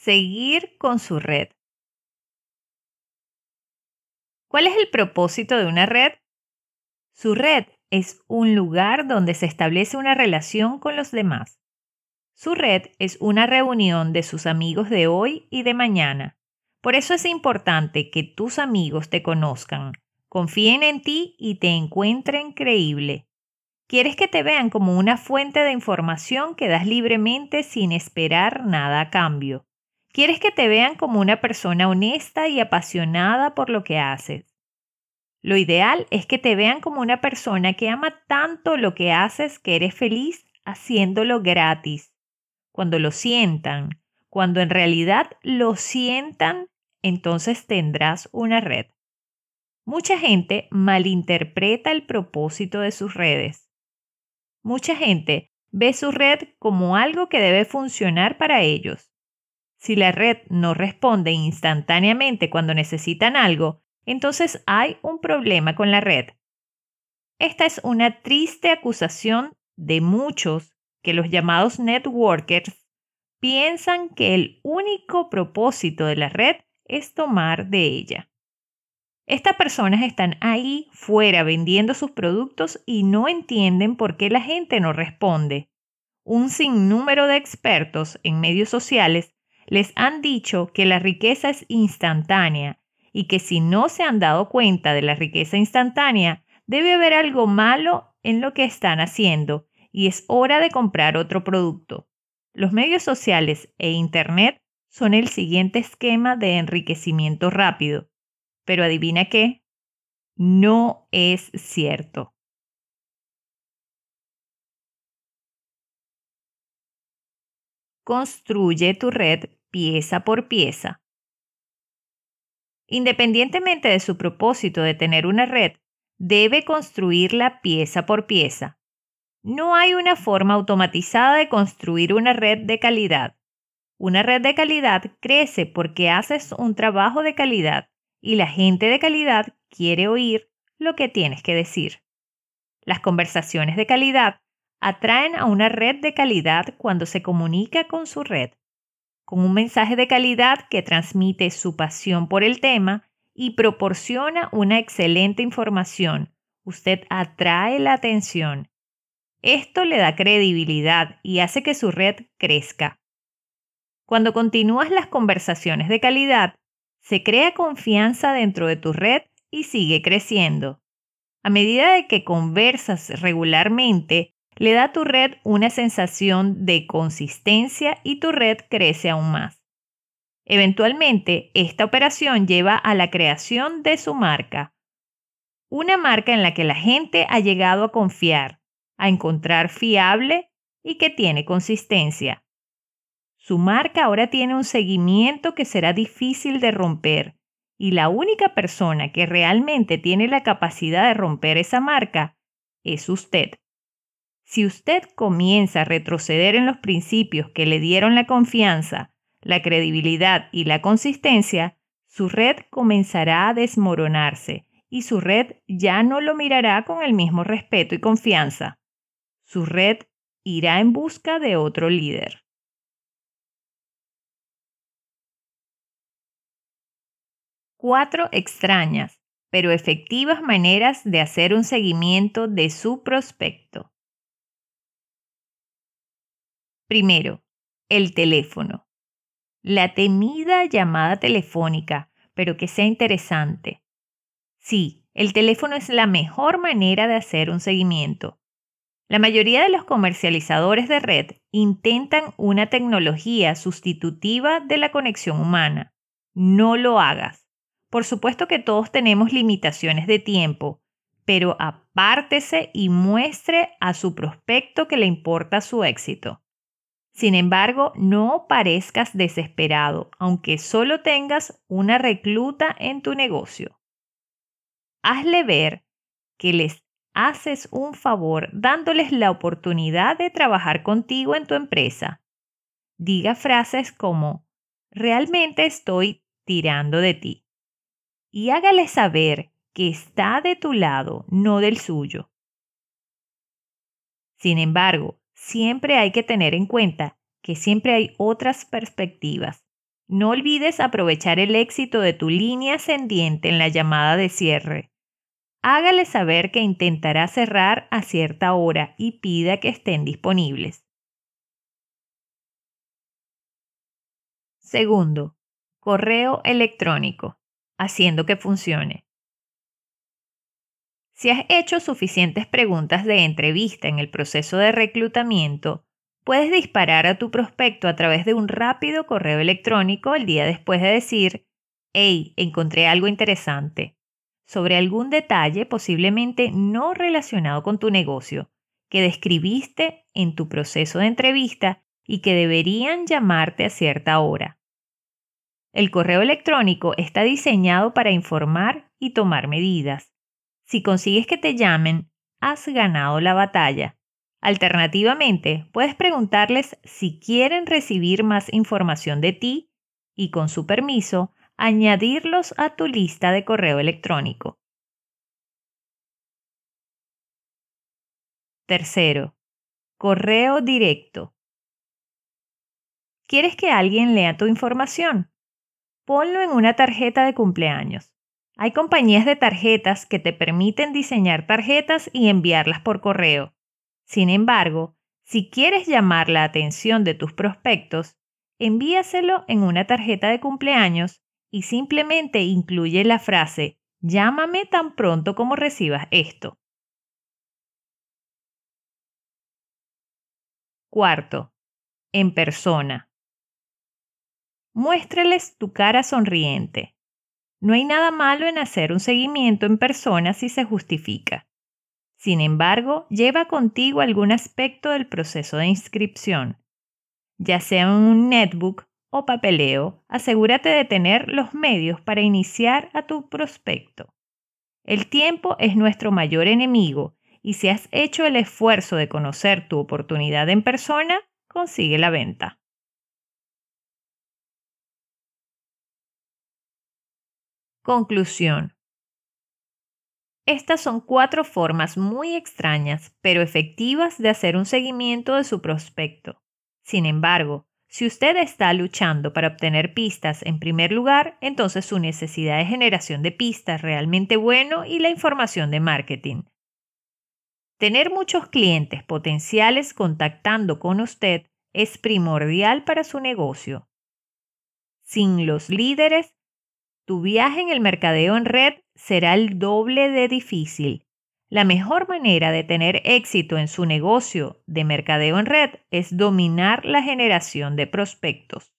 Seguir con su red. ¿Cuál es el propósito de una red? Su red es un lugar donde se establece una relación con los demás. Su red es una reunión de sus amigos de hoy y de mañana. Por eso es importante que tus amigos te conozcan, confíen en ti y te encuentren creíble. Quieres que te vean como una fuente de información que das libremente sin esperar nada a cambio. Quieres que te vean como una persona honesta y apasionada por lo que haces. Lo ideal es que te vean como una persona que ama tanto lo que haces que eres feliz haciéndolo gratis. Cuando lo sientan, cuando en realidad lo sientan, entonces tendrás una red. Mucha gente malinterpreta el propósito de sus redes. Mucha gente ve su red como algo que debe funcionar para ellos. Si la red no responde instantáneamente cuando necesitan algo, entonces hay un problema con la red. Esta es una triste acusación de muchos que los llamados networkers piensan que el único propósito de la red es tomar de ella. Estas personas están ahí fuera vendiendo sus productos y no entienden por qué la gente no responde. Un sinnúmero de expertos en medios sociales les han dicho que la riqueza es instantánea y que si no se han dado cuenta de la riqueza instantánea, debe haber algo malo en lo que están haciendo y es hora de comprar otro producto. Los medios sociales e Internet son el siguiente esquema de enriquecimiento rápido. Pero adivina qué, no es cierto. Construye tu red pieza por pieza. Independientemente de su propósito de tener una red, debe construirla pieza por pieza. No hay una forma automatizada de construir una red de calidad. Una red de calidad crece porque haces un trabajo de calidad y la gente de calidad quiere oír lo que tienes que decir. Las conversaciones de calidad atraen a una red de calidad cuando se comunica con su red con un mensaje de calidad que transmite su pasión por el tema y proporciona una excelente información. Usted atrae la atención. Esto le da credibilidad y hace que su red crezca. Cuando continúas las conversaciones de calidad, se crea confianza dentro de tu red y sigue creciendo. A medida de que conversas regularmente, le da a tu red una sensación de consistencia y tu red crece aún más. Eventualmente, esta operación lleva a la creación de su marca, una marca en la que la gente ha llegado a confiar, a encontrar fiable y que tiene consistencia. Su marca ahora tiene un seguimiento que será difícil de romper y la única persona que realmente tiene la capacidad de romper esa marca es usted. Si usted comienza a retroceder en los principios que le dieron la confianza, la credibilidad y la consistencia, su red comenzará a desmoronarse y su red ya no lo mirará con el mismo respeto y confianza. Su red irá en busca de otro líder. Cuatro extrañas, pero efectivas maneras de hacer un seguimiento de su prospecto. Primero, el teléfono. La temida llamada telefónica, pero que sea interesante. Sí, el teléfono es la mejor manera de hacer un seguimiento. La mayoría de los comercializadores de red intentan una tecnología sustitutiva de la conexión humana. No lo hagas. Por supuesto que todos tenemos limitaciones de tiempo, pero apártese y muestre a su prospecto que le importa su éxito. Sin embargo, no parezcas desesperado, aunque solo tengas una recluta en tu negocio. Hazle ver que les haces un favor dándoles la oportunidad de trabajar contigo en tu empresa. Diga frases como, realmente estoy tirando de ti. Y hágale saber que está de tu lado, no del suyo. Sin embargo, siempre hay que tener en cuenta que siempre hay otras perspectivas. No olvides aprovechar el éxito de tu línea ascendiente en la llamada de cierre. Hágale saber que intentará cerrar a cierta hora y pida que estén disponibles. Segundo, correo electrónico, haciendo que funcione. Si has hecho suficientes preguntas de entrevista en el proceso de reclutamiento, puedes disparar a tu prospecto a través de un rápido correo electrónico el día después de decir, hey, encontré algo interesante, sobre algún detalle posiblemente no relacionado con tu negocio, que describiste en tu proceso de entrevista y que deberían llamarte a cierta hora. El correo electrónico está diseñado para informar y tomar medidas. Si consigues que te llamen, has ganado la batalla. Alternativamente, puedes preguntarles si quieren recibir más información de ti y, con su permiso, añadirlos a tu lista de correo electrónico. Tercero, correo directo. ¿Quieres que alguien lea tu información? Ponlo en una tarjeta de cumpleaños. Hay compañías de tarjetas que te permiten diseñar tarjetas y enviarlas por correo. Sin embargo, si quieres llamar la atención de tus prospectos, envíaselo en una tarjeta de cumpleaños y simplemente incluye la frase llámame tan pronto como recibas esto. Cuarto, en persona. Muéstrales tu cara sonriente. No hay nada malo en hacer un seguimiento en persona si se justifica. Sin embargo, lleva contigo algún aspecto del proceso de inscripción. Ya sea un netbook o papeleo, asegúrate de tener los medios para iniciar a tu prospecto. El tiempo es nuestro mayor enemigo y si has hecho el esfuerzo de conocer tu oportunidad en persona, consigue la venta. Conclusión. Estas son cuatro formas muy extrañas, pero efectivas de hacer un seguimiento de su prospecto. Sin embargo, si usted está luchando para obtener pistas en primer lugar, entonces su necesidad de generación de pistas realmente bueno y la información de marketing. Tener muchos clientes potenciales contactando con usted es primordial para su negocio. Sin los líderes, tu viaje en el mercadeo en red será el doble de difícil. La mejor manera de tener éxito en su negocio de mercadeo en red es dominar la generación de prospectos.